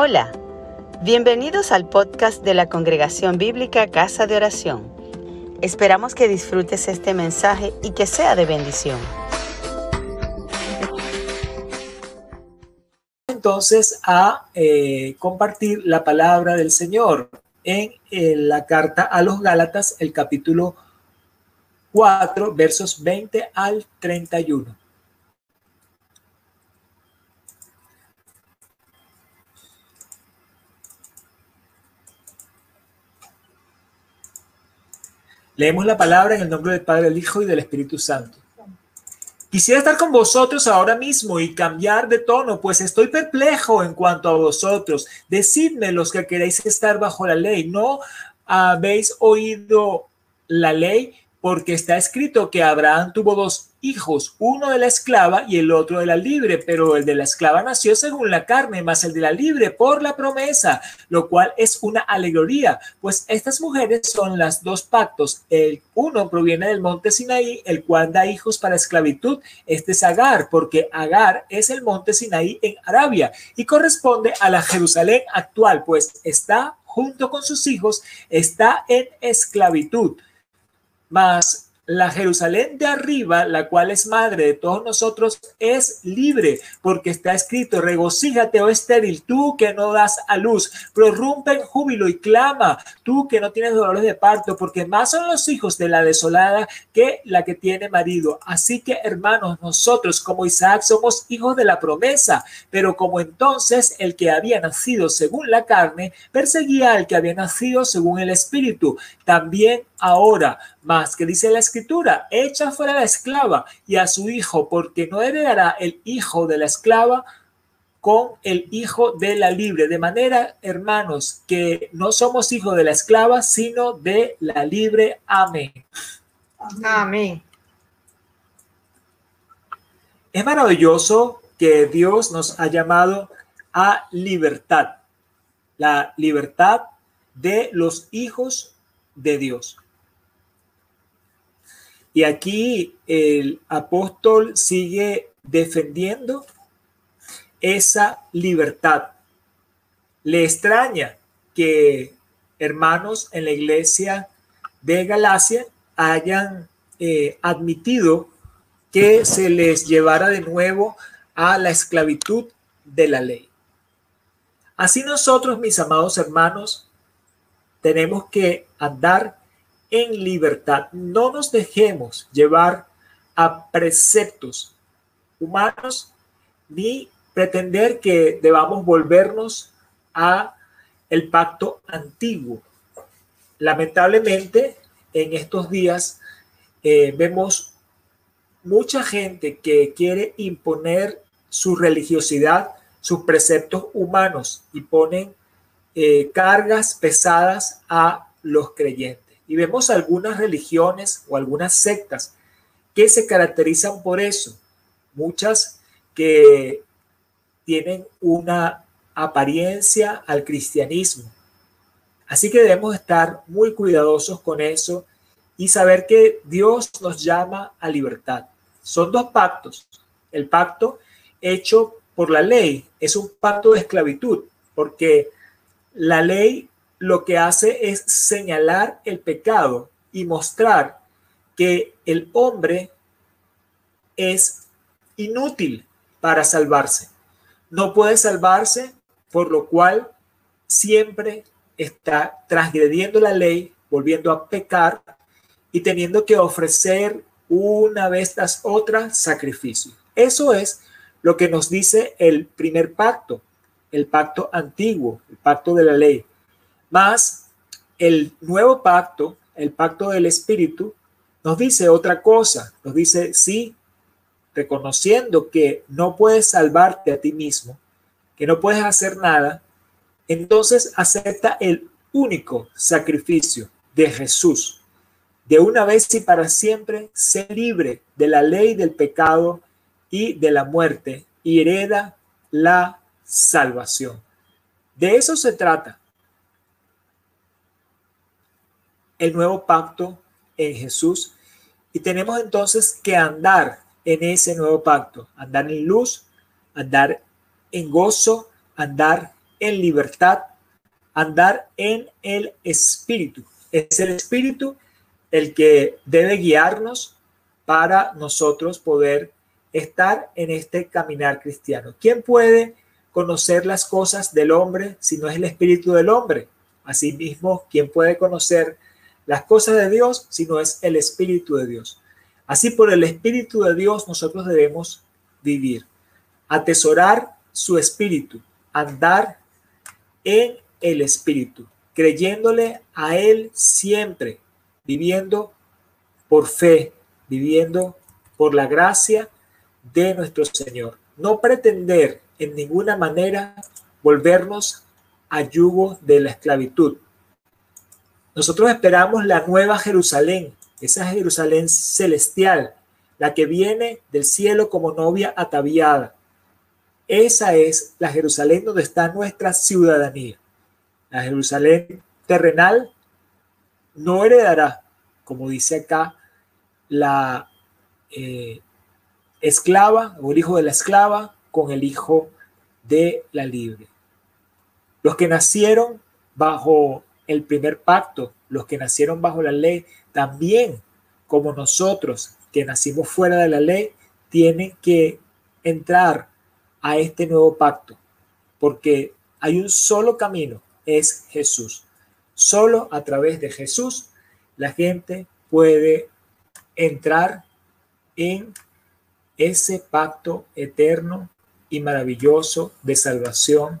Hola, bienvenidos al podcast de la Congregación Bíblica Casa de Oración. Esperamos que disfrutes este mensaje y que sea de bendición. Entonces a eh, compartir la palabra del Señor en, en la carta a los Gálatas, el capítulo 4, versos 20 al 31. Leemos la palabra en el nombre del Padre, del Hijo y del Espíritu Santo. Quisiera estar con vosotros ahora mismo y cambiar de tono, pues estoy perplejo en cuanto a vosotros. Decidme los que queréis estar bajo la ley. ¿No habéis oído la ley? Porque está escrito que Abraham tuvo dos hijos, uno de la esclava y el otro de la libre, pero el de la esclava nació según la carne, más el de la libre por la promesa, lo cual es una alegoría, pues estas mujeres son las dos pactos. El uno proviene del monte Sinaí, el cual da hijos para esclavitud. Este es Agar, porque Agar es el monte Sinaí en Arabia y corresponde a la Jerusalén actual, pues está junto con sus hijos, está en esclavitud. Mas la Jerusalén de arriba, la cual es madre de todos nosotros, es libre, porque está escrito, regocíjate, oh estéril, tú que no das a luz, prorrumpe en júbilo y clama, tú que no tienes dolores de parto, porque más son los hijos de la desolada que la que tiene marido. Así que, hermanos, nosotros como Isaac somos hijos de la promesa, pero como entonces el que había nacido según la carne perseguía al que había nacido según el espíritu, también ahora más que dice la escritura, echa fuera a la esclava y a su hijo, porque no heredará el hijo de la esclava con el hijo de la libre. De manera, hermanos, que no somos hijos de la esclava, sino de la libre. Amén. Amén. Es maravilloso que Dios nos ha llamado a libertad, la libertad de los hijos de Dios. Y aquí el apóstol sigue defendiendo esa libertad. Le extraña que hermanos en la iglesia de Galacia hayan eh, admitido que se les llevara de nuevo a la esclavitud de la ley. Así nosotros, mis amados hermanos, tenemos que andar en libertad. No nos dejemos llevar a preceptos humanos ni pretender que debamos volvernos a el pacto antiguo. Lamentablemente, en estos días eh, vemos mucha gente que quiere imponer su religiosidad, sus preceptos humanos y ponen eh, cargas pesadas a los creyentes. Y vemos algunas religiones o algunas sectas que se caracterizan por eso. Muchas que tienen una apariencia al cristianismo. Así que debemos estar muy cuidadosos con eso y saber que Dios nos llama a libertad. Son dos pactos. El pacto hecho por la ley es un pacto de esclavitud, porque la ley lo que hace es señalar el pecado y mostrar que el hombre es inútil para salvarse. No puede salvarse, por lo cual siempre está transgrediendo la ley, volviendo a pecar y teniendo que ofrecer una vez tras otra sacrificio. Eso es lo que nos dice el primer pacto, el pacto antiguo, el pacto de la ley. Más el nuevo pacto, el pacto del Espíritu, nos dice otra cosa. Nos dice, sí, reconociendo que no puedes salvarte a ti mismo, que no puedes hacer nada, entonces acepta el único sacrificio de Jesús. De una vez y para siempre, sé libre de la ley del pecado y de la muerte y hereda la salvación. De eso se trata. El nuevo pacto en Jesús y tenemos entonces que andar en ese nuevo pacto, andar en luz, andar en gozo, andar en libertad, andar en el Espíritu. Es el Espíritu el que debe guiarnos para nosotros poder estar en este caminar cristiano. ¿Quién puede conocer las cosas del hombre si no es el Espíritu del hombre? Asimismo, ¿quién puede conocer las cosas de Dios si no es el Espíritu de Dios? Así por el Espíritu de Dios nosotros debemos vivir, atesorar su Espíritu, andar en el Espíritu, creyéndole a Él siempre, viviendo por fe, viviendo por la gracia de nuestro Señor. No pretender en ninguna manera volvernos a yugo de la esclavitud. Nosotros esperamos la nueva Jerusalén, esa Jerusalén celestial, la que viene del cielo como novia ataviada. Esa es la Jerusalén donde está nuestra ciudadanía. La Jerusalén terrenal no heredará, como dice acá, la eh, esclava o el hijo de la esclava con el hijo de la libre. Los que nacieron bajo el primer pacto, los que nacieron bajo la ley, también como nosotros que nacimos fuera de la ley, tienen que entrar a este nuevo pacto, porque hay un solo camino, es Jesús. Solo a través de Jesús la gente puede entrar en ese pacto eterno y maravilloso de salvación.